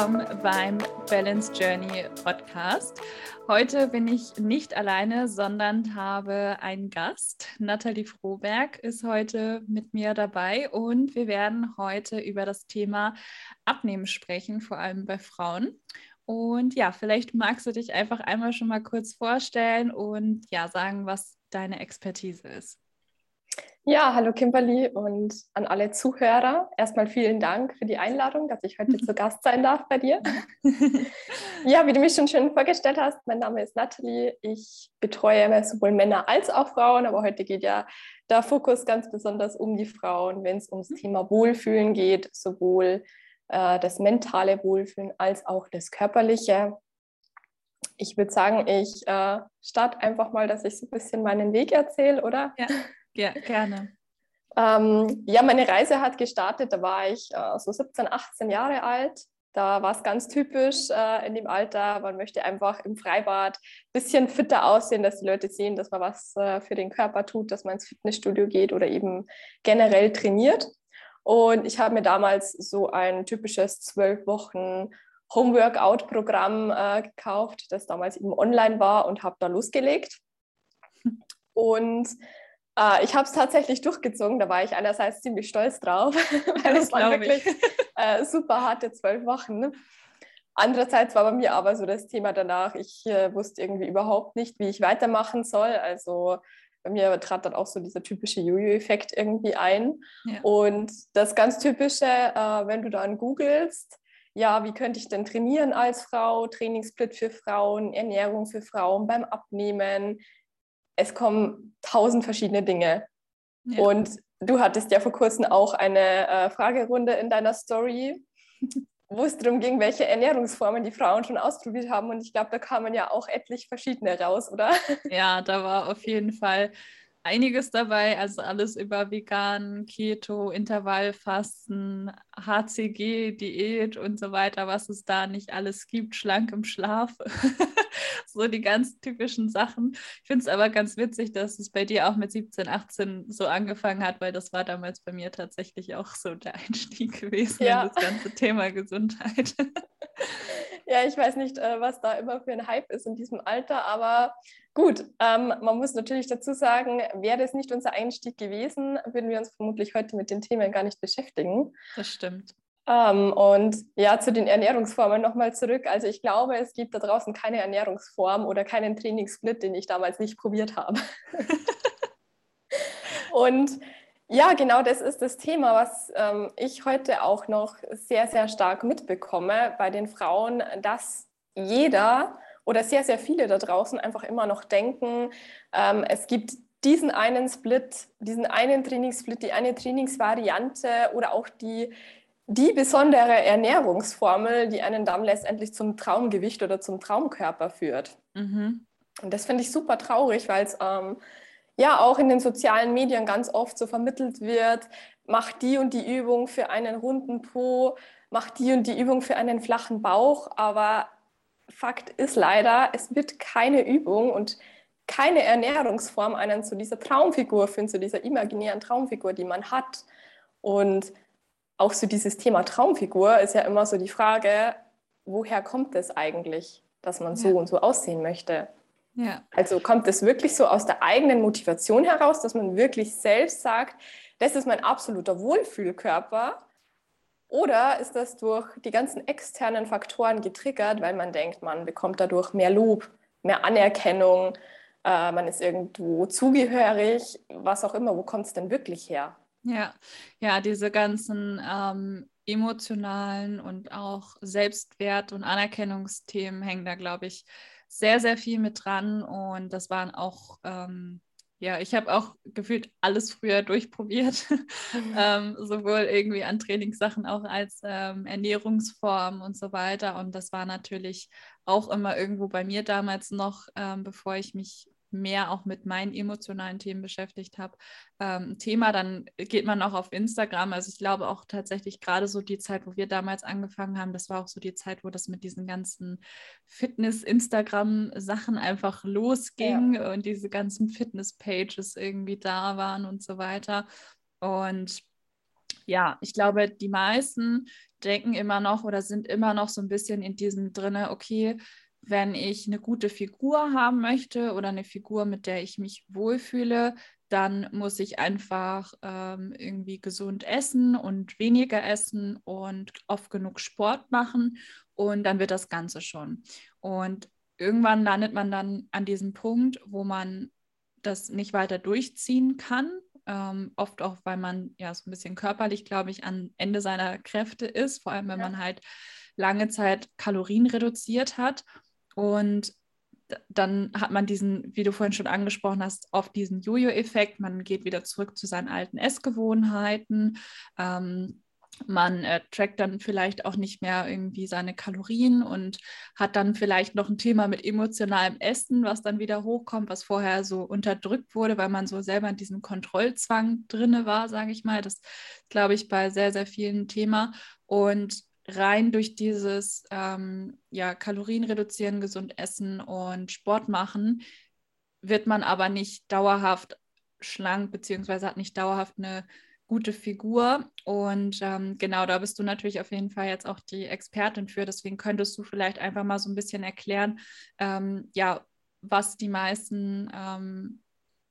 willkommen beim Balance Journey Podcast. Heute bin ich nicht alleine, sondern habe einen Gast. Nathalie Froberg ist heute mit mir dabei und wir werden heute über das Thema Abnehmen sprechen, vor allem bei Frauen. Und ja, vielleicht magst du dich einfach einmal schon mal kurz vorstellen und ja, sagen, was deine Expertise ist. Ja, hallo Kimberly und an alle Zuhörer. Erstmal vielen Dank für die Einladung, dass ich heute zu Gast sein darf bei dir. ja, wie du mich schon schön vorgestellt hast, mein Name ist Nathalie. Ich betreue sowohl Männer als auch Frauen, aber heute geht ja der Fokus ganz besonders um die Frauen, wenn es ums Thema Wohlfühlen geht, sowohl äh, das mentale Wohlfühlen als auch das körperliche. Ich würde sagen, ich äh, starte einfach mal, dass ich so ein bisschen meinen Weg erzähle, oder? Ja. Ja, gerne. Ähm, ja, meine Reise hat gestartet, da war ich äh, so 17, 18 Jahre alt. Da war es ganz typisch äh, in dem Alter. Man möchte einfach im Freibad ein bisschen fitter aussehen, dass die Leute sehen, dass man was äh, für den Körper tut, dass man ins Fitnessstudio geht oder eben generell trainiert. Und ich habe mir damals so ein typisches zwölf Wochen Homeworkout-Programm äh, gekauft, das damals eben online war und habe da losgelegt. Und äh, ich habe es tatsächlich durchgezogen, da war ich einerseits ziemlich stolz drauf, weil es waren wirklich äh, super harte zwölf Wochen. Andererseits war bei mir aber so das Thema danach, ich äh, wusste irgendwie überhaupt nicht, wie ich weitermachen soll. Also bei mir trat dann auch so dieser typische Jojo-Effekt irgendwie ein. Ja. Und das ganz typische, äh, wenn du dann googelst, ja, wie könnte ich denn trainieren als Frau, Trainingssplit für Frauen, Ernährung für Frauen beim Abnehmen, es kommen tausend verschiedene Dinge. Ja. Und du hattest ja vor kurzem auch eine äh, Fragerunde in deiner Story, wo es darum ging, welche Ernährungsformen die Frauen schon ausprobiert haben. Und ich glaube, da kamen ja auch etlich verschiedene raus, oder? Ja, da war auf jeden Fall einiges dabei, also alles über Vegan, Keto, Intervallfasten, HCG, Diät und so weiter, was es da nicht alles gibt, schlank im Schlaf. so die ganz typischen Sachen. Ich finde es aber ganz witzig, dass es bei dir auch mit 17, 18 so angefangen hat, weil das war damals bei mir tatsächlich auch so der Einstieg gewesen ja. in das ganze Thema Gesundheit. Ja, ich weiß nicht, äh, was da immer für ein Hype ist in diesem Alter, aber gut, ähm, man muss natürlich dazu sagen, wäre das nicht unser Einstieg gewesen, würden wir uns vermutlich heute mit den Themen gar nicht beschäftigen. Das stimmt. Ähm, und ja, zu den Ernährungsformen nochmal zurück. Also ich glaube, es gibt da draußen keine Ernährungsform oder keinen Trainingssplit, den ich damals nicht probiert habe. und ja, genau das ist das Thema, was ähm, ich heute auch noch sehr, sehr stark mitbekomme bei den Frauen, dass jeder oder sehr, sehr viele da draußen einfach immer noch denken, ähm, es gibt diesen einen Split, diesen einen Trainingssplit, die eine Trainingsvariante oder auch die, die besondere Ernährungsformel, die einen dann letztendlich zum Traumgewicht oder zum Traumkörper führt. Mhm. Und das finde ich super traurig, weil es ähm, ja auch in den sozialen Medien ganz oft so vermittelt wird, mach die und die Übung für einen runden Po, mach die und die Übung für einen flachen Bauch, aber Fakt ist leider, es wird keine Übung und keine Ernährungsform einen zu dieser Traumfigur führen, zu dieser imaginären Traumfigur, die man hat. Und auch so dieses Thema Traumfigur ist ja immer so die Frage, woher kommt es eigentlich, dass man so ja. und so aussehen möchte? Ja. Also kommt es wirklich so aus der eigenen Motivation heraus, dass man wirklich selbst sagt, das ist mein absoluter Wohlfühlkörper? Oder ist das durch die ganzen externen Faktoren getriggert, weil man denkt, man bekommt dadurch mehr Lob, mehr Anerkennung, äh, man ist irgendwo zugehörig, was auch immer. Wo kommt es denn wirklich her? Ja, ja, diese ganzen ähm, emotionalen und auch Selbstwert- und Anerkennungsthemen hängen da, glaube ich, sehr, sehr viel mit dran. Und das waren auch, ähm, ja, ich habe auch gefühlt alles früher durchprobiert, ähm, sowohl irgendwie an Trainingssachen auch als ähm, Ernährungsform und so weiter. Und das war natürlich auch immer irgendwo bei mir damals noch, ähm, bevor ich mich mehr auch mit meinen emotionalen Themen beschäftigt habe, ähm, Thema, dann geht man auch auf Instagram. Also ich glaube auch tatsächlich gerade so die Zeit, wo wir damals angefangen haben, das war auch so die Zeit, wo das mit diesen ganzen Fitness-Instagram-Sachen einfach losging ja. und diese ganzen Fitness-Pages irgendwie da waren und so weiter. Und ja, ich glaube, die meisten denken immer noch oder sind immer noch so ein bisschen in diesem drinne, okay, wenn ich eine gute Figur haben möchte oder eine Figur, mit der ich mich wohlfühle, dann muss ich einfach ähm, irgendwie gesund essen und weniger essen und oft genug Sport machen und dann wird das Ganze schon. Und irgendwann landet man dann an diesem Punkt, wo man das nicht weiter durchziehen kann. Ähm, oft auch, weil man ja so ein bisschen körperlich, glaube ich, am Ende seiner Kräfte ist, vor allem wenn ja. man halt lange Zeit Kalorien reduziert hat. Und dann hat man diesen, wie du vorhin schon angesprochen hast, oft diesen Jojo-Effekt. Man geht wieder zurück zu seinen alten Essgewohnheiten. Ähm, man äh, trackt dann vielleicht auch nicht mehr irgendwie seine Kalorien und hat dann vielleicht noch ein Thema mit emotionalem Essen, was dann wieder hochkommt, was vorher so unterdrückt wurde, weil man so selber in diesem Kontrollzwang drinne war, sage ich mal. Das glaube ich bei sehr, sehr vielen Thema. Und rein durch dieses ähm, ja, Kalorien reduzieren, gesund essen und Sport machen, wird man aber nicht dauerhaft schlank, beziehungsweise hat nicht dauerhaft eine gute Figur. Und ähm, genau, da bist du natürlich auf jeden Fall jetzt auch die Expertin für. Deswegen könntest du vielleicht einfach mal so ein bisschen erklären, ähm, ja, was die meisten, ähm,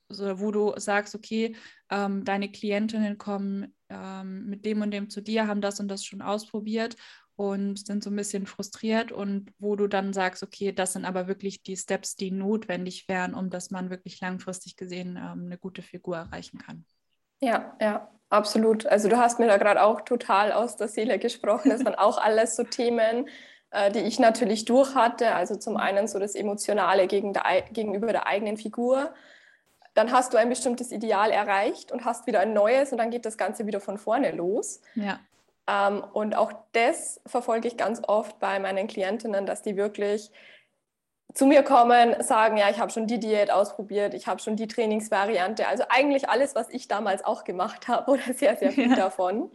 so, wo du sagst, okay, ähm, deine Klientinnen kommen ähm, mit dem und dem zu dir, haben das und das schon ausprobiert und sind so ein bisschen frustriert und wo du dann sagst, okay, das sind aber wirklich die Steps, die notwendig wären, um dass man wirklich langfristig gesehen ähm, eine gute Figur erreichen kann. Ja, ja, absolut. Also du hast mir da gerade auch total aus der Seele gesprochen. Das waren auch alles so Themen, äh, die ich natürlich durch hatte. Also zum einen so das Emotionale gegen der, gegenüber der eigenen Figur, dann hast du ein bestimmtes Ideal erreicht und hast wieder ein neues und dann geht das Ganze wieder von vorne los. Ja. Ähm, und auch das verfolge ich ganz oft bei meinen Klientinnen, dass die wirklich zu mir kommen, sagen, ja, ich habe schon die Diät ausprobiert, ich habe schon die Trainingsvariante, also eigentlich alles, was ich damals auch gemacht habe oder sehr, sehr viel ja. davon.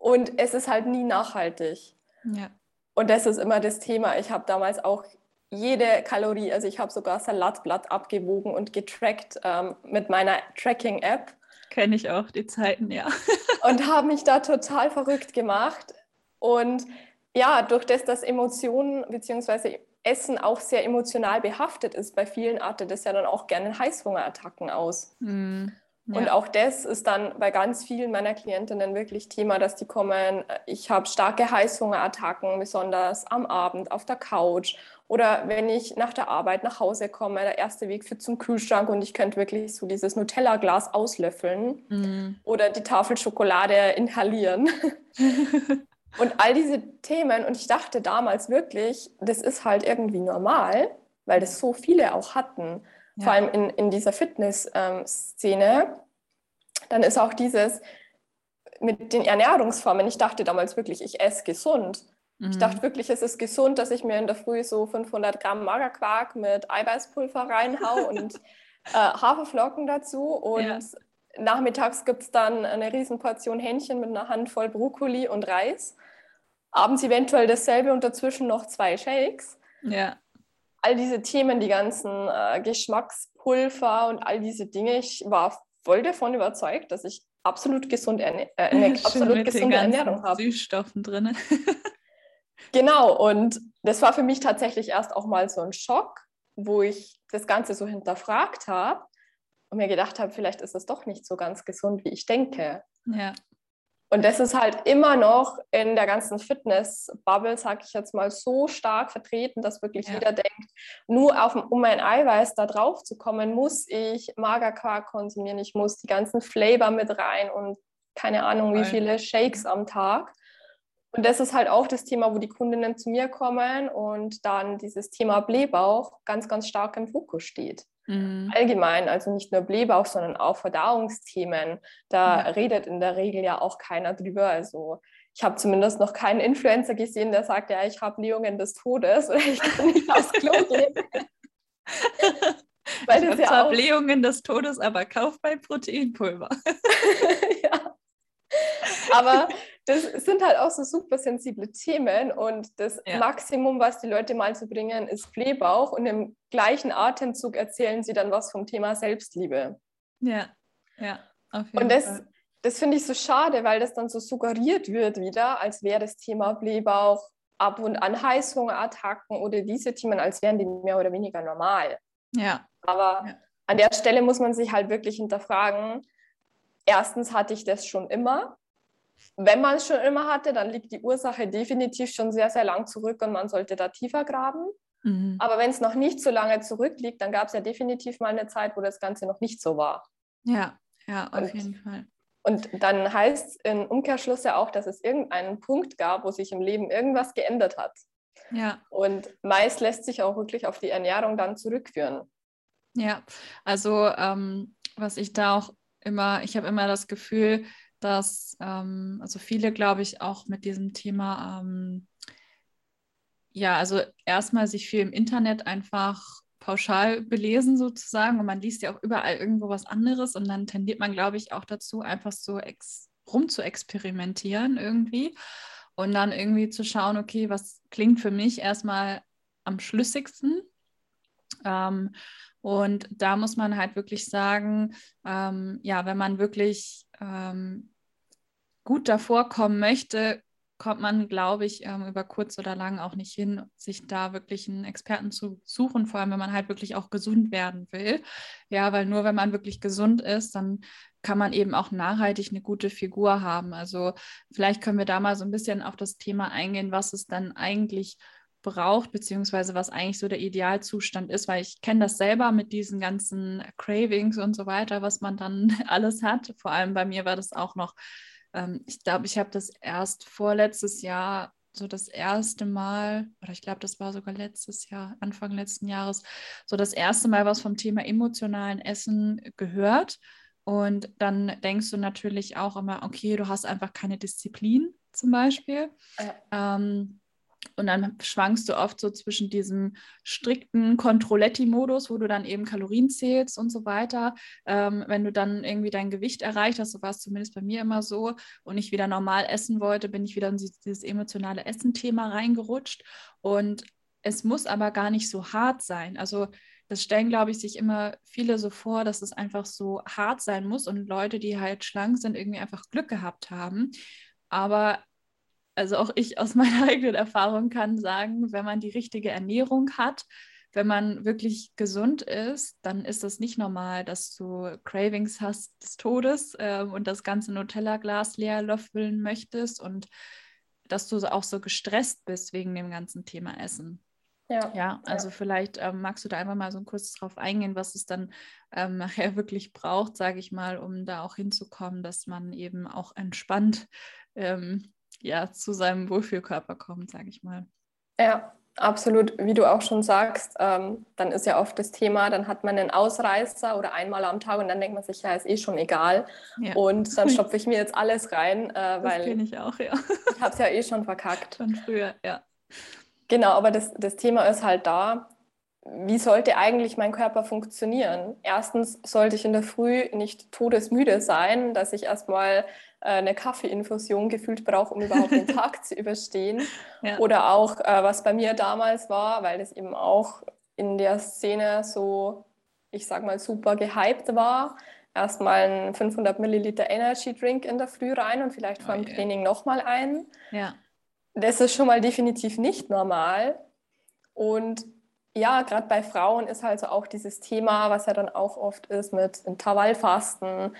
Und es ist halt nie nachhaltig. Ja. Und das ist immer das Thema. Ich habe damals auch jede Kalorie, also ich habe sogar Salatblatt abgewogen und getrackt ähm, mit meiner Tracking-App. Kenne ich auch, die Zeiten, ja. und habe mich da total verrückt gemacht. Und ja, durch das, dass Emotionen bzw. Essen auch sehr emotional behaftet ist, bei vielen artet es ja dann auch gerne Heißhungerattacken aus. Mm. Ja. Und auch das ist dann bei ganz vielen meiner Klientinnen wirklich Thema, dass die kommen, ich habe starke Heißhungerattacken, besonders am Abend auf der Couch oder wenn ich nach der Arbeit nach Hause komme, der erste Weg führt zum Kühlschrank und ich könnte wirklich so dieses Nutella-Glas auslöffeln mm. oder die Tafel Schokolade inhalieren. und all diese Themen, und ich dachte damals wirklich, das ist halt irgendwie normal, weil das so viele auch hatten ja. vor allem in, in dieser Fitness-Szene, dann ist auch dieses mit den Ernährungsformen, ich dachte damals wirklich, ich esse gesund. Mhm. Ich dachte wirklich, es ist gesund, dass ich mir in der Früh so 500 Gramm Magerquark mit Eiweißpulver reinhau und äh, Haferflocken dazu und ja. nachmittags gibt es dann eine Riesenportion Hähnchen mit einer Handvoll Brokkoli und Reis. Abends eventuell dasselbe und dazwischen noch zwei Shakes. Ja all diese Themen, die ganzen äh, Geschmackspulver und all diese Dinge, ich war voll davon überzeugt, dass ich absolut, gesund erne äh, eine absolut gesunde Ernährung habe. Süßstoffen drin. genau, und das war für mich tatsächlich erst auch mal so ein Schock, wo ich das Ganze so hinterfragt habe und mir gedacht habe, vielleicht ist es doch nicht so ganz gesund, wie ich denke. Ja. Und das ist halt immer noch in der ganzen Fitness-Bubble, sag ich jetzt mal, so stark vertreten, dass wirklich ja. jeder denkt, nur auf, um mein Eiweiß da drauf zu kommen, muss ich Magerquark konsumieren, ich muss die ganzen Flavor mit rein und keine Ahnung, wie viele Shakes am Tag. Und das ist halt auch das Thema, wo die Kundinnen zu mir kommen und dann dieses Thema Blähbauch ganz, ganz stark im Fokus steht. Mhm. Allgemein, also nicht nur Blähbauch, sondern auch Verdauungsthemen. Da ja. redet in der Regel ja auch keiner drüber. Also ich habe zumindest noch keinen Influencer gesehen, der sagt, ja, ich habe Blähungen des Todes oder ich kann nicht aufs Klo gehen. Weil ich ja zwar auch... Blähungen des Todes, aber kauf mein Proteinpulver. ja. Aber das sind halt auch so super sensible Themen und das ja. Maximum, was die Leute mal zu bringen, ist Blähbauch und im gleichen Atemzug erzählen sie dann was vom Thema Selbstliebe. Ja, ja. Auf jeden und das, Fall. das finde ich so schade, weil das dann so suggeriert wird wieder, als wäre das Thema Blähbauch ab und an Heißhungerattacken oder diese Themen, als wären die mehr oder weniger normal. Ja. Aber ja. an der Stelle muss man sich halt wirklich hinterfragen. Erstens hatte ich das schon immer. Wenn man es schon immer hatte, dann liegt die Ursache definitiv schon sehr, sehr lang zurück und man sollte da tiefer graben. Mhm. Aber wenn es noch nicht so lange zurückliegt, dann gab es ja definitiv mal eine Zeit, wo das Ganze noch nicht so war. Ja, ja, auf und, jeden Fall. Und dann heißt es im Umkehrschluss ja auch, dass es irgendeinen Punkt gab, wo sich im Leben irgendwas geändert hat. Ja. Und meist lässt sich auch wirklich auf die Ernährung dann zurückführen. Ja, also ähm, was ich da auch immer, ich habe immer das Gefühl, dass ähm, also viele, glaube ich, auch mit diesem Thema, ähm, ja, also erstmal sich viel im Internet einfach pauschal belesen sozusagen und man liest ja auch überall irgendwo was anderes und dann tendiert man, glaube ich, auch dazu, einfach so rum zu experimentieren irgendwie und dann irgendwie zu schauen, okay, was klingt für mich erstmal am schlüssigsten. Ähm, und da muss man halt wirklich sagen, ähm, ja, wenn man wirklich ähm, gut davor kommen möchte, kommt man, glaube ich, ähm, über kurz oder lang auch nicht hin, sich da wirklich einen Experten zu suchen, vor allem wenn man halt wirklich auch gesund werden will. Ja, weil nur wenn man wirklich gesund ist, dann kann man eben auch nachhaltig eine gute Figur haben. Also vielleicht können wir da mal so ein bisschen auf das Thema eingehen, was es dann eigentlich braucht, beziehungsweise was eigentlich so der Idealzustand ist, weil ich kenne das selber mit diesen ganzen Cravings und so weiter, was man dann alles hat. Vor allem bei mir war das auch noch ähm, ich glaube, ich habe das erst vorletztes Jahr so das erste Mal, oder ich glaube, das war sogar letztes Jahr, Anfang letzten Jahres, so das erste Mal was vom Thema emotionalen Essen gehört. Und dann denkst du natürlich auch immer, okay, du hast einfach keine Disziplin zum Beispiel. Ja. Ähm, und dann schwankst du oft so zwischen diesem strikten Controletti-Modus, wo du dann eben Kalorien zählst und so weiter. Ähm, wenn du dann irgendwie dein Gewicht erreicht hast, so war es zumindest bei mir immer so, und ich wieder normal essen wollte, bin ich wieder in dieses emotionale Essen-Thema reingerutscht. Und es muss aber gar nicht so hart sein. Also das stellen, glaube ich, sich immer viele so vor, dass es einfach so hart sein muss und Leute, die halt schlank sind, irgendwie einfach Glück gehabt haben. Aber also auch ich aus meiner eigenen Erfahrung kann sagen, wenn man die richtige Ernährung hat, wenn man wirklich gesund ist, dann ist das nicht normal, dass du Cravings hast des Todes äh, und das ganze Nutella-Glas leer löffeln möchtest und dass du auch so gestresst bist wegen dem ganzen Thema Essen. Ja, ja also ja. vielleicht ähm, magst du da einfach mal so kurz drauf eingehen, was es dann ähm, nachher wirklich braucht, sage ich mal, um da auch hinzukommen, dass man eben auch entspannt ähm, ja, zu seinem Wohlfühlkörper kommt, sage ich mal. Ja, absolut. Wie du auch schon sagst, ähm, dann ist ja oft das Thema, dann hat man einen Ausreißer oder einmal am Tag und dann denkt man sich, ja, ist eh schon egal. Ja. Und dann stopfe ich mir jetzt alles rein, äh, weil ich auch, ja. ich habe es ja eh schon verkackt. Von früher, ja. Genau, aber das, das Thema ist halt da, wie sollte eigentlich mein Körper funktionieren? Erstens sollte ich in der Früh nicht todesmüde sein, dass ich erstmal eine Kaffeeinfusion gefühlt brauche, um überhaupt den Tag zu überstehen. Ja. Oder auch, äh, was bei mir damals war, weil das eben auch in der Szene so, ich sag mal, super gehypt war. Erstmal ein 500 Milliliter Energy Drink in der Früh rein und vielleicht vor dem oh, Training nochmal einen. Ja. Das ist schon mal definitiv nicht normal. Und ja, gerade bei Frauen ist halt so auch dieses Thema, was ja dann auch oft ist mit Intervallfasten,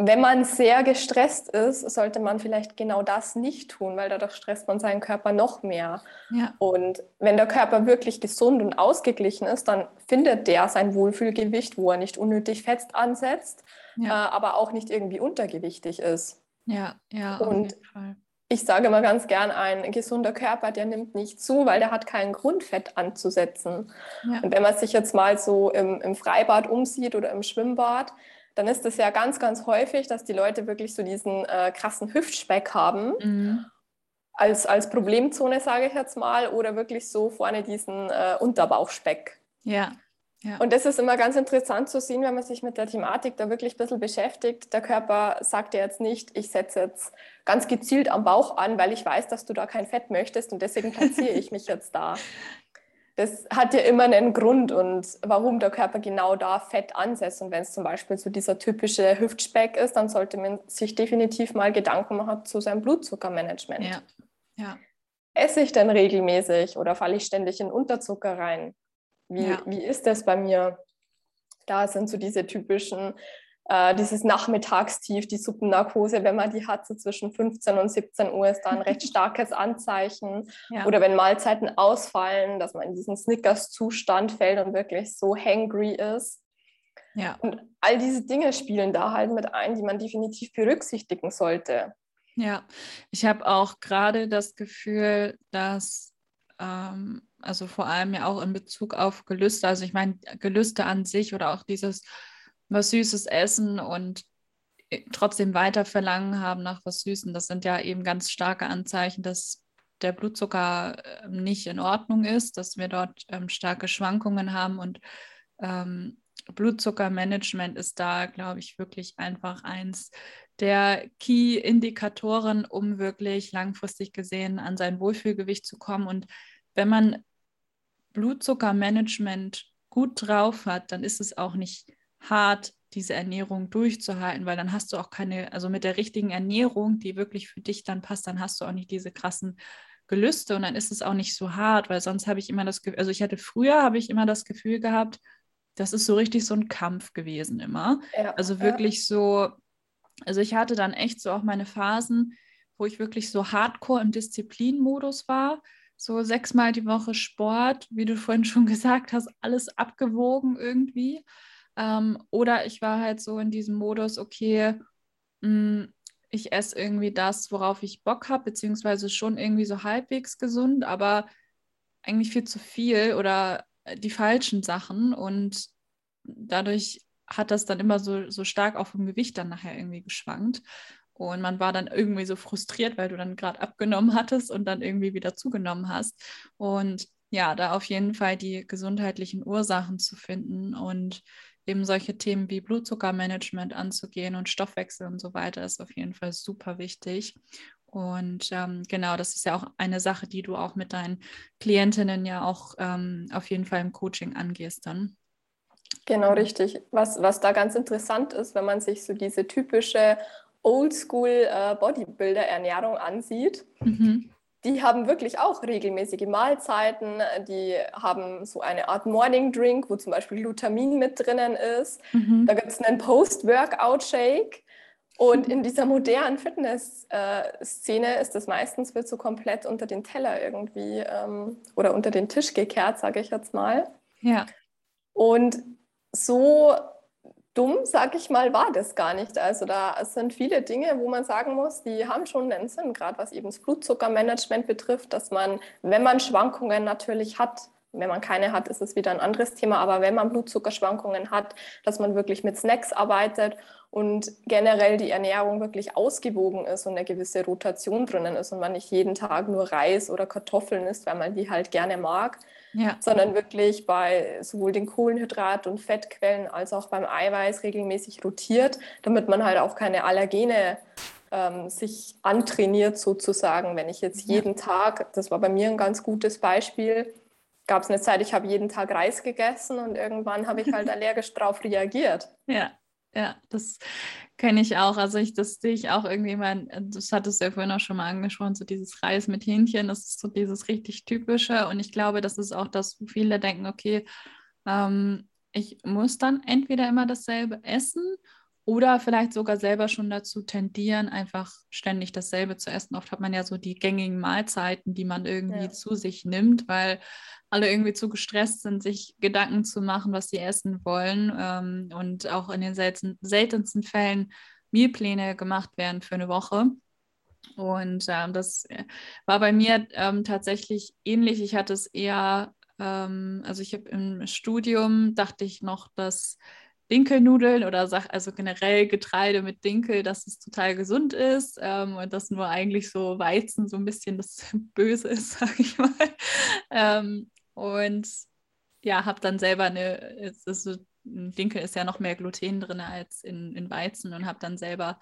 wenn man sehr gestresst ist, sollte man vielleicht genau das nicht tun, weil dadurch stresst man seinen Körper noch mehr. Ja. Und wenn der Körper wirklich gesund und ausgeglichen ist, dann findet der sein Wohlfühlgewicht, wo er nicht unnötig Fett ansetzt, ja. äh, aber auch nicht irgendwie untergewichtig ist. Ja, ja, auf und jeden Fall. Ich sage immer ganz gern, ein gesunder Körper, der nimmt nicht zu, weil der hat keinen Grund, Fett anzusetzen. Ja. Und wenn man sich jetzt mal so im, im Freibad umsieht oder im Schwimmbad, dann ist es ja ganz, ganz häufig, dass die Leute wirklich so diesen äh, krassen Hüftspeck haben. Mhm. Als, als Problemzone, sage ich jetzt mal, oder wirklich so vorne diesen äh, Unterbauchspeck. Ja. ja. Und das ist immer ganz interessant zu sehen, wenn man sich mit der Thematik da wirklich ein bisschen beschäftigt. Der Körper sagt ja jetzt nicht, ich setze jetzt ganz gezielt am Bauch an, weil ich weiß, dass du da kein Fett möchtest und deswegen platziere ich mich jetzt da. das hat ja immer einen Grund und warum der Körper genau da Fett ansetzt. Und wenn es zum Beispiel so dieser typische Hüftspeck ist, dann sollte man sich definitiv mal Gedanken machen zu seinem Blutzuckermanagement. Ja. ja. Esse ich denn regelmäßig oder falle ich ständig in Unterzucker rein? Wie, ja. wie ist das bei mir? Da sind so diese typischen äh, dieses Nachmittagstief, die Suppennarkose, wenn man die hat, so zwischen 15 und 17 Uhr, ist da ein recht starkes Anzeichen. Ja. Oder wenn Mahlzeiten ausfallen, dass man in diesen Snickers-Zustand fällt und wirklich so hangry ist. Ja. Und all diese Dinge spielen da halt mit ein, die man definitiv berücksichtigen sollte. Ja, ich habe auch gerade das Gefühl, dass, ähm, also vor allem ja auch in Bezug auf Gelüste, also ich meine, Gelüste an sich oder auch dieses was Süßes essen und äh, trotzdem weiter Verlangen haben nach was Süßen. Das sind ja eben ganz starke Anzeichen, dass der Blutzucker ähm, nicht in Ordnung ist, dass wir dort ähm, starke Schwankungen haben und ähm, Blutzuckermanagement ist da, glaube ich, wirklich einfach eins der Key-Indikatoren, um wirklich langfristig gesehen an sein Wohlfühlgewicht zu kommen. Und wenn man Blutzuckermanagement gut drauf hat, dann ist es auch nicht hart, diese Ernährung durchzuhalten, weil dann hast du auch keine, also mit der richtigen Ernährung, die wirklich für dich dann passt, dann hast du auch nicht diese krassen Gelüste und dann ist es auch nicht so hart, weil sonst habe ich immer das Gefühl, also ich hatte früher, habe ich immer das Gefühl gehabt, das ist so richtig so ein Kampf gewesen immer. Ja, also wirklich ja. so, also ich hatte dann echt so auch meine Phasen, wo ich wirklich so hardcore im Disziplinmodus war, so sechsmal die Woche Sport, wie du vorhin schon gesagt hast, alles abgewogen irgendwie. Ähm, oder ich war halt so in diesem Modus, okay, mh, mm, ich esse irgendwie das, worauf ich Bock habe, beziehungsweise schon irgendwie so halbwegs gesund, aber eigentlich viel zu viel oder die falschen Sachen. Und dadurch hat das dann immer so, so stark auch vom Gewicht dann nachher irgendwie geschwankt. Und man war dann irgendwie so frustriert, weil du dann gerade abgenommen hattest und dann irgendwie wieder zugenommen hast. Und ja, da auf jeden Fall die gesundheitlichen Ursachen zu finden und eben solche Themen wie Blutzuckermanagement anzugehen und Stoffwechsel und so weiter ist auf jeden Fall super wichtig. Und ähm, genau, das ist ja auch eine Sache, die du auch mit deinen Klientinnen ja auch ähm, auf jeden Fall im Coaching angehst dann. Genau, richtig. Was, was da ganz interessant ist, wenn man sich so diese typische Oldschool äh, Bodybuilder-Ernährung ansieht, mhm die haben wirklich auch regelmäßige Mahlzeiten. Die haben so eine Art Morning Drink, wo zum Beispiel Glutamin mit drinnen ist. Mhm. Da gibt es einen Post-Workout-Shake. Und in dieser modernen Fitness-Szene ist das meistens wird so komplett unter den Teller irgendwie ähm, oder unter den Tisch gekehrt, sage ich jetzt mal. Ja. Und so dumm, sag ich mal, war das gar nicht. Also da sind viele Dinge, wo man sagen muss, die haben schon einen Sinn, gerade was eben das Blutzuckermanagement betrifft, dass man, wenn man Schwankungen natürlich hat, wenn man keine hat, ist es wieder ein anderes Thema, aber wenn man Blutzuckerschwankungen hat, dass man wirklich mit Snacks arbeitet und generell die Ernährung wirklich ausgewogen ist und eine gewisse Rotation drinnen ist und man nicht jeden Tag nur Reis oder Kartoffeln isst, weil man die halt gerne mag, ja. sondern wirklich bei sowohl den Kohlenhydrat- und Fettquellen als auch beim Eiweiß regelmäßig rotiert, damit man halt auch keine Allergene ähm, sich antrainiert sozusagen. Wenn ich jetzt jeden ja. Tag, das war bei mir ein ganz gutes Beispiel, gab es eine Zeit, ich habe jeden Tag Reis gegessen und irgendwann habe ich halt allergisch darauf reagiert. Ja, ja, das kenne ich auch. Also ich, das sehe ich auch irgendwie mal, das hattest du ja vorhin auch schon mal angesprochen, so dieses Reis mit Hähnchen, das ist so dieses richtig typische. Und ich glaube, das ist auch, dass viele denken, okay, ähm, ich muss dann entweder immer dasselbe essen oder vielleicht sogar selber schon dazu tendieren, einfach ständig dasselbe zu essen. Oft hat man ja so die gängigen Mahlzeiten, die man irgendwie ja. zu sich nimmt, weil alle irgendwie zu gestresst sind, sich Gedanken zu machen, was sie essen wollen. Ähm, und auch in den selten, seltensten Fällen Mealpläne gemacht werden für eine Woche. Und ähm, das war bei mir ähm, tatsächlich ähnlich. Ich hatte es eher, also ich habe im Studium, dachte ich noch, dass Dinkelnudeln oder sag, also generell Getreide mit Dinkel, dass es total gesund ist ähm, und dass nur eigentlich so Weizen so ein bisschen das Böse ist, sag ich mal. Ähm, und ja, habe dann selber eine, so Dinkel ist ja noch mehr Gluten drin als in, in Weizen und habe dann selber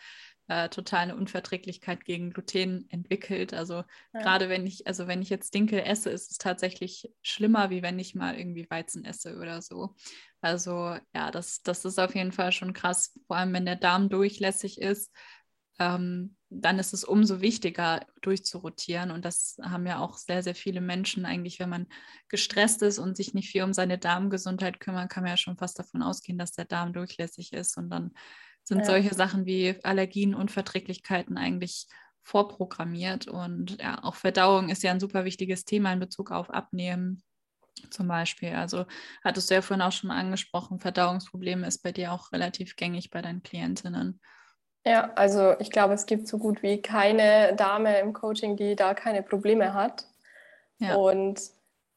äh, total eine Unverträglichkeit gegen Gluten entwickelt. Also ja. gerade wenn ich, also wenn ich jetzt Dinkel esse, ist es tatsächlich schlimmer, wie wenn ich mal irgendwie Weizen esse oder so. Also ja, das, das ist auf jeden Fall schon krass, vor allem wenn der Darm durchlässig ist. Ähm, dann ist es umso wichtiger, durchzurotieren. Und das haben ja auch sehr, sehr viele Menschen eigentlich, wenn man gestresst ist und sich nicht viel um seine Darmgesundheit kümmern, kann man ja schon fast davon ausgehen, dass der Darm durchlässig ist. Und dann sind ja. solche Sachen wie Allergien, Unverträglichkeiten eigentlich vorprogrammiert. Und ja, auch Verdauung ist ja ein super wichtiges Thema in Bezug auf Abnehmen zum Beispiel. Also hattest du ja vorhin auch schon angesprochen, Verdauungsprobleme ist bei dir auch relativ gängig bei deinen Klientinnen. Ja, also ich glaube, es gibt so gut wie keine Dame im Coaching, die da keine Probleme hat. Ja. Und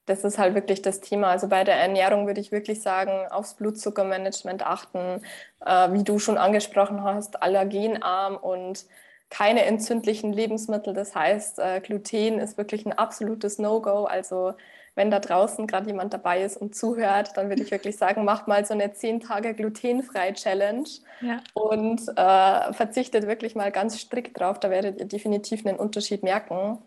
das ist halt wirklich das Thema. Also bei der Ernährung würde ich wirklich sagen, aufs Blutzuckermanagement achten, äh, wie du schon angesprochen hast, allergenarm und keine entzündlichen Lebensmittel. Das heißt, äh, Gluten ist wirklich ein absolutes No-Go. Also wenn da draußen gerade jemand dabei ist und zuhört, dann würde ich wirklich sagen, macht mal so eine 10 Tage glutenfrei Challenge ja. und äh, verzichtet wirklich mal ganz strikt drauf. Da werdet ihr definitiv einen Unterschied merken.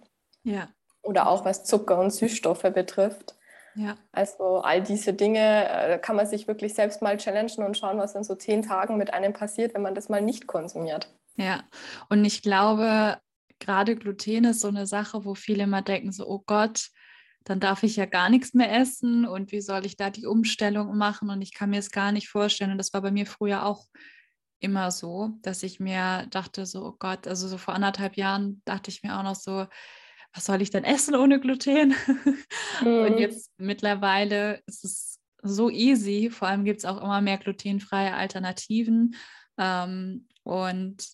Ja. Oder auch was Zucker und Süßstoffe betrifft. Ja. Also all diese Dinge äh, kann man sich wirklich selbst mal challengen und schauen, was in so zehn Tagen mit einem passiert, wenn man das mal nicht konsumiert. Ja, und ich glaube, gerade Gluten ist so eine Sache, wo viele immer denken, so, oh Gott, dann darf ich ja gar nichts mehr essen und wie soll ich da die Umstellung machen und ich kann mir es gar nicht vorstellen. Und das war bei mir früher auch immer so, dass ich mir dachte, so, oh Gott, also so vor anderthalb Jahren dachte ich mir auch noch so, was soll ich denn essen ohne Gluten? Mhm. Und jetzt mittlerweile ist es so easy, vor allem gibt es auch immer mehr glutenfreie Alternativen. Ähm, und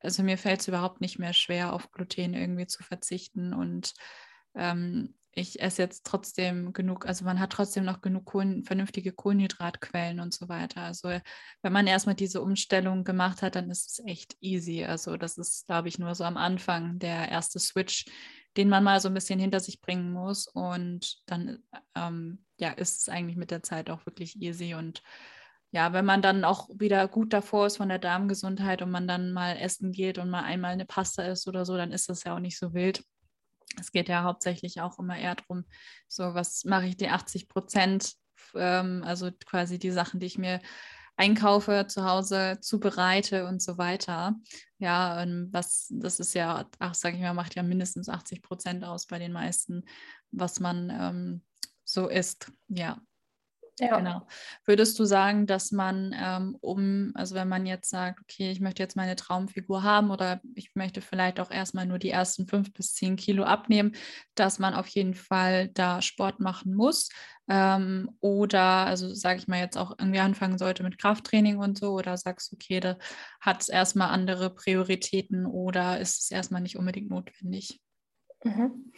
also mir fällt es überhaupt nicht mehr schwer, auf Gluten irgendwie zu verzichten. Und ähm, ich esse jetzt trotzdem genug, also man hat trotzdem noch genug Kohlen, vernünftige Kohlenhydratquellen und so weiter. Also wenn man erstmal diese Umstellung gemacht hat, dann ist es echt easy. Also das ist, glaube ich, nur so am Anfang der erste Switch, den man mal so ein bisschen hinter sich bringen muss. Und dann ähm, ja, ist es eigentlich mit der Zeit auch wirklich easy. Und ja, wenn man dann auch wieder gut davor ist von der Darmgesundheit und man dann mal essen geht und mal einmal eine Pasta isst oder so, dann ist das ja auch nicht so wild. Es geht ja hauptsächlich auch immer eher darum, so was mache ich die 80 Prozent, ähm, also quasi die Sachen, die ich mir einkaufe, zu Hause zubereite und so weiter. Ja, was das ist ja, ach, sage ich mal, macht ja mindestens 80 Prozent aus bei den meisten, was man ähm, so isst. Ja. Ja. Genau. Würdest du sagen, dass man ähm, um, also wenn man jetzt sagt, okay, ich möchte jetzt meine Traumfigur haben oder ich möchte vielleicht auch erstmal nur die ersten fünf bis zehn Kilo abnehmen, dass man auf jeden Fall da Sport machen muss? Ähm, oder, also sage ich mal, jetzt auch irgendwie anfangen sollte mit Krafttraining und so, oder sagst du, okay, da hat es erstmal andere Prioritäten oder ist es erstmal nicht unbedingt notwendig? Mhm.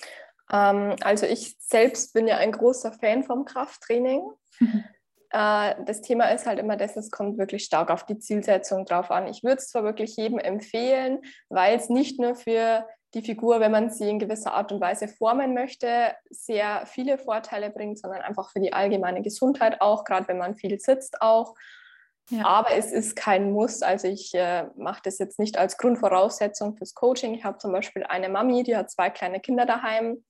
Ähm, also ich selbst bin ja ein großer Fan vom Krafttraining. Mhm. Äh, das Thema ist halt immer das, es kommt wirklich stark auf die Zielsetzung drauf an. Ich würde es zwar wirklich jedem empfehlen, weil es nicht nur für die Figur, wenn man sie in gewisser Art und Weise formen möchte, sehr viele Vorteile bringt, sondern einfach für die allgemeine Gesundheit auch, gerade wenn man viel sitzt auch. Ja. Aber es ist kein Muss. Also ich äh, mache das jetzt nicht als Grundvoraussetzung fürs Coaching. Ich habe zum Beispiel eine Mami, die hat zwei kleine Kinder daheim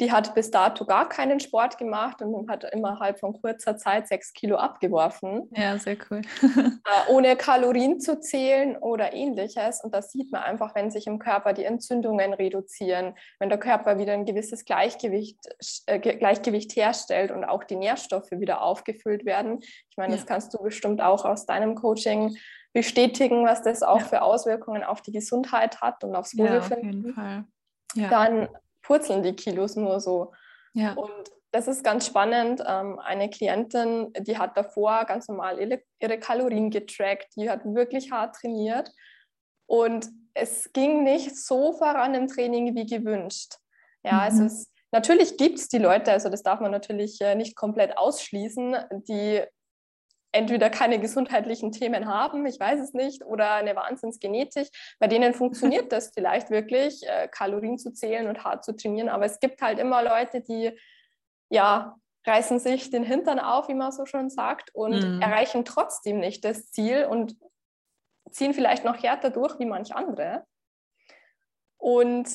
die hat bis dato gar keinen Sport gemacht und hat innerhalb von kurzer Zeit sechs Kilo abgeworfen. Ja, sehr cool. Äh, ohne Kalorien zu zählen oder ähnliches. Und das sieht man einfach, wenn sich im Körper die Entzündungen reduzieren, wenn der Körper wieder ein gewisses Gleichgewicht, äh, Gleichgewicht herstellt und auch die Nährstoffe wieder aufgefüllt werden. Ich meine, ja. das kannst du bestimmt auch aus deinem Coaching bestätigen, was das auch ja. für Auswirkungen auf die Gesundheit hat und aufs Wohlbefinden. Ja, auf jeden Fall. Ja. Dann purzeln die Kilos nur so. Ja. Und das ist ganz spannend. Ähm, eine Klientin, die hat davor ganz normal ihre, Kalorien getrackt, die hat wirklich hart trainiert und es ging nicht so voran im Training wie gewünscht. Ja, mhm. also es, natürlich gibt es die Leute, also das darf man natürlich äh, nicht komplett ausschließen, die entweder keine gesundheitlichen Themen haben, ich weiß es nicht, oder eine Wahnsinnsgenetik. Bei denen funktioniert das vielleicht wirklich, äh, Kalorien zu zählen und hart zu trainieren. Aber es gibt halt immer Leute, die ja reißen sich den Hintern auf, wie man so schon sagt, und mhm. erreichen trotzdem nicht das Ziel und ziehen vielleicht noch härter durch wie manch andere. Und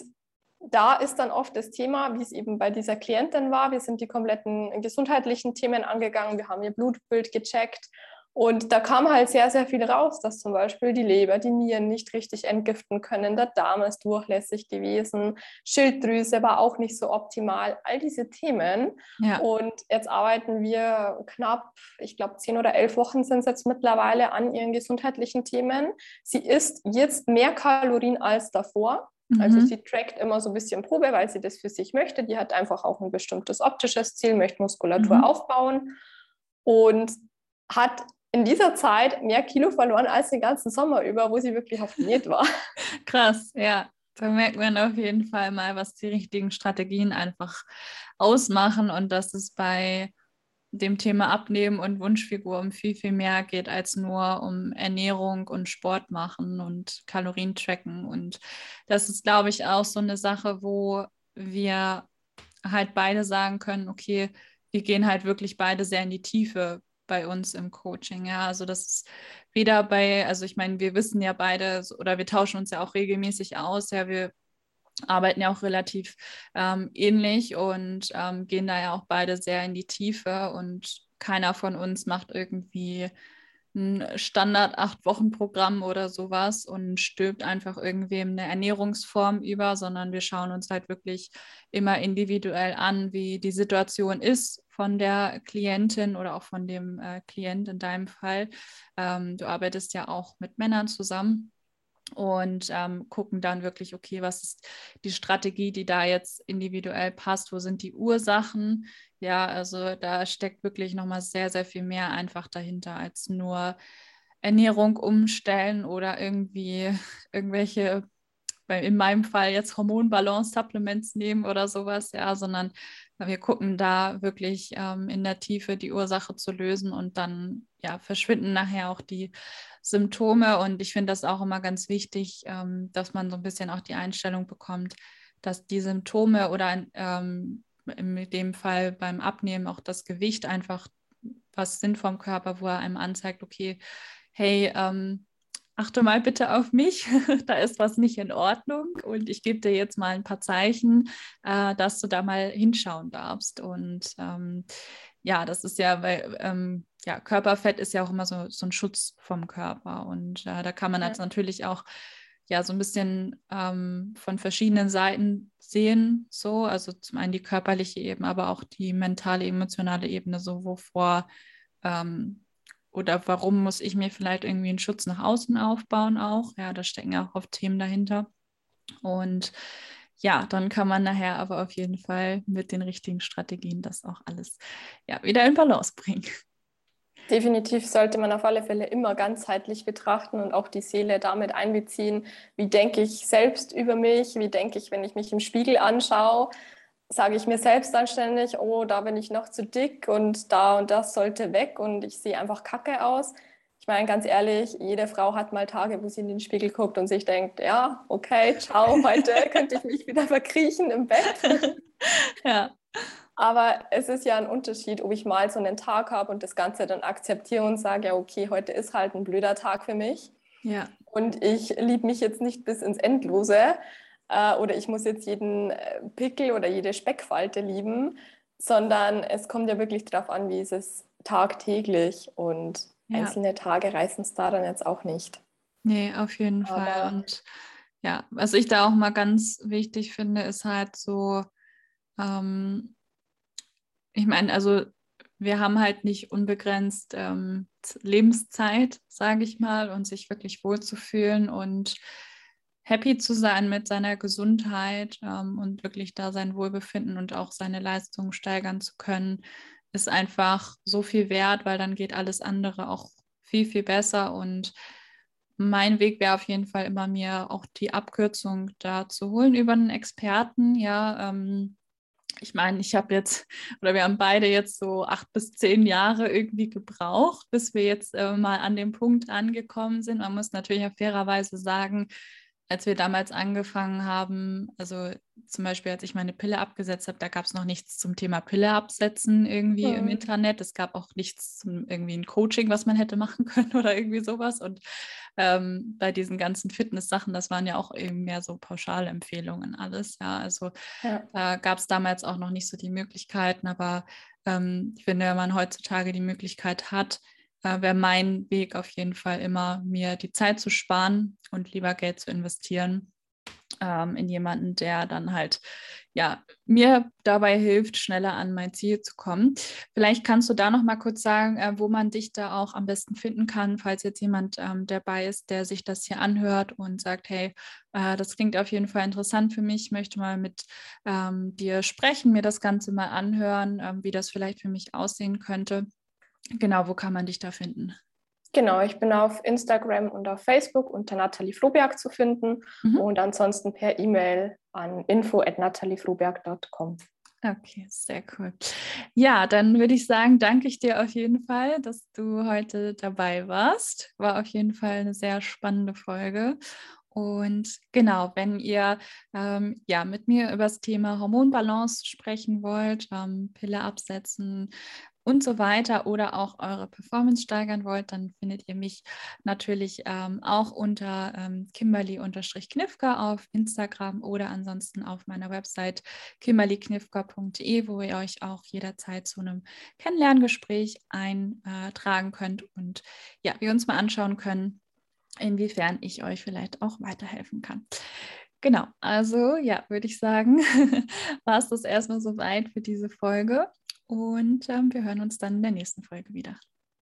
da ist dann oft das Thema, wie es eben bei dieser Klientin war. Wir sind die kompletten gesundheitlichen Themen angegangen, wir haben ihr Blutbild gecheckt und da kam halt sehr, sehr viel raus, dass zum Beispiel die Leber, die Nieren nicht richtig entgiften können, der Darm ist durchlässig gewesen, Schilddrüse war auch nicht so optimal, all diese Themen. Ja. Und jetzt arbeiten wir knapp, ich glaube, zehn oder elf Wochen sind es jetzt mittlerweile an ihren gesundheitlichen Themen. Sie isst jetzt mehr Kalorien als davor. Also mhm. sie trackt immer so ein bisschen Probe, weil sie das für sich möchte. Die hat einfach auch ein bestimmtes optisches Ziel, möchte Muskulatur mhm. aufbauen und hat in dieser Zeit mehr Kilo verloren als den ganzen Sommer über, wo sie wirklich auf Diät war. Krass, ja. Da merkt man auf jeden Fall mal, was die richtigen Strategien einfach ausmachen und dass es bei dem Thema Abnehmen und Wunschfigur um viel, viel mehr geht als nur um Ernährung und Sport machen und Kalorien tracken. Und das ist, glaube ich, auch so eine Sache, wo wir halt beide sagen können, okay, wir gehen halt wirklich beide sehr in die Tiefe bei uns im Coaching. Ja, also das ist weder bei, also ich meine, wir wissen ja beide oder wir tauschen uns ja auch regelmäßig aus. Ja, wir arbeiten ja auch relativ ähm, ähnlich und ähm, gehen da ja auch beide sehr in die Tiefe und keiner von uns macht irgendwie ein Standard-Acht-Wochen-Programm oder sowas und stülpt einfach irgendwem eine Ernährungsform über, sondern wir schauen uns halt wirklich immer individuell an, wie die Situation ist von der Klientin oder auch von dem äh, Klient in deinem Fall. Ähm, du arbeitest ja auch mit Männern zusammen und ähm, gucken dann wirklich, okay, was ist die Strategie, die da jetzt individuell passt, wo sind die Ursachen, ja, also da steckt wirklich nochmal sehr, sehr viel mehr einfach dahinter als nur Ernährung umstellen oder irgendwie irgendwelche, in meinem Fall jetzt Hormonbalance-Supplements nehmen oder sowas, ja, sondern wir gucken da wirklich ähm, in der Tiefe die Ursache zu lösen und dann ja, verschwinden nachher auch die Symptome. Und ich finde das auch immer ganz wichtig, ähm, dass man so ein bisschen auch die Einstellung bekommt, dass die Symptome oder ähm, in dem Fall beim Abnehmen auch das Gewicht einfach was sind vom Körper, wo er einem anzeigt, okay, hey, ähm, achte mal bitte auf mich, da ist was nicht in Ordnung und ich gebe dir jetzt mal ein paar Zeichen, äh, dass du da mal hinschauen darfst. Und ähm, ja, das ist ja, weil ähm, ja, Körperfett ist ja auch immer so, so ein Schutz vom Körper und äh, da kann man ja. jetzt natürlich auch ja so ein bisschen ähm, von verschiedenen Seiten sehen. So, also zum einen die körperliche Ebene, aber auch die mentale, emotionale Ebene, so wovor ähm, oder warum muss ich mir vielleicht irgendwie einen Schutz nach außen aufbauen auch. Ja, da stecken ja auch oft Themen dahinter. Und ja, dann kann man nachher aber auf jeden Fall mit den richtigen Strategien das auch alles ja, wieder in Balance bringen. Definitiv sollte man auf alle Fälle immer ganzheitlich betrachten und auch die Seele damit einbeziehen. Wie denke ich selbst über mich? Wie denke ich, wenn ich mich im Spiegel anschaue? Sage ich mir selbst dann ständig, oh, da bin ich noch zu dick und da und das sollte weg und ich sehe einfach kacke aus. Ich meine, ganz ehrlich, jede Frau hat mal Tage, wo sie in den Spiegel guckt und sich denkt, ja, okay, ciao, heute könnte ich mich wieder verkriechen im Bett. ja. Aber es ist ja ein Unterschied, ob ich mal so einen Tag habe und das Ganze dann akzeptiere und sage, ja, okay, heute ist halt ein blöder Tag für mich. Ja. Und ich liebe mich jetzt nicht bis ins Endlose äh, oder ich muss jetzt jeden äh, Pickel oder jede Speckfalte lieben, sondern es kommt ja wirklich darauf an, wie ist es tagtäglich und ja. einzelne Tage reißen es da dann jetzt auch nicht. Nee, auf jeden Aber Fall. Und ja, was ich da auch mal ganz wichtig finde, ist halt so, ähm, ich meine, also wir haben halt nicht unbegrenzt ähm, Lebenszeit, sage ich mal, und sich wirklich wohlzufühlen und happy zu sein mit seiner Gesundheit ähm, und wirklich da sein Wohlbefinden und auch seine Leistung steigern zu können, ist einfach so viel wert, weil dann geht alles andere auch viel, viel besser. Und mein Weg wäre auf jeden Fall immer mir auch die Abkürzung da zu holen über einen Experten, ja. Ähm, ich meine, ich habe jetzt, oder wir haben beide jetzt so acht bis zehn Jahre irgendwie gebraucht, bis wir jetzt äh, mal an dem Punkt angekommen sind. Man muss natürlich auch fairerweise sagen, als wir damals angefangen haben, also zum Beispiel, als ich meine Pille abgesetzt habe, da gab es noch nichts zum Thema Pille absetzen irgendwie mhm. im Internet. Es gab auch nichts zum irgendwie ein Coaching, was man hätte machen können oder irgendwie sowas. Und ähm, bei diesen ganzen Fitness-Sachen, das waren ja auch eben mehr so Pauschalempfehlungen alles. Ja, also ja. da gab es damals auch noch nicht so die Möglichkeiten, aber ähm, ich finde, wenn man heutzutage die Möglichkeit hat, äh, wäre mein Weg auf jeden Fall immer, mir die Zeit zu sparen und lieber Geld zu investieren ähm, in jemanden, der dann halt ja mir dabei hilft, schneller an mein Ziel zu kommen. Vielleicht kannst du da noch mal kurz sagen, äh, wo man dich da auch am besten finden kann, falls jetzt jemand ähm, dabei ist, der sich das hier anhört und sagt, hey, äh, das klingt auf jeden Fall interessant für mich, möchte mal mit ähm, dir sprechen, mir das Ganze mal anhören, ähm, wie das vielleicht für mich aussehen könnte. Genau, wo kann man dich da finden? Genau, ich bin auf Instagram und auf Facebook unter Nathalie Floberg zu finden mhm. und ansonsten per E-Mail an info.nathaliefloberg.com. Okay, sehr cool. Ja, dann würde ich sagen, danke ich dir auf jeden Fall, dass du heute dabei warst. War auf jeden Fall eine sehr spannende Folge. Und genau, wenn ihr ähm, ja mit mir über das Thema Hormonbalance sprechen wollt, ähm, Pille absetzen, und so weiter oder auch eure Performance steigern wollt, dann findet ihr mich natürlich ähm, auch unter ähm, Kimberly-Knifka auf Instagram oder ansonsten auf meiner Website kimberlyknifka.de, wo ihr euch auch jederzeit zu einem Kennenlerngespräch eintragen könnt und ja, wir uns mal anschauen können, inwiefern ich euch vielleicht auch weiterhelfen kann. Genau, also ja, würde ich sagen, war es das erstmal soweit für diese Folge. Und ähm, wir hören uns dann in der nächsten Folge wieder.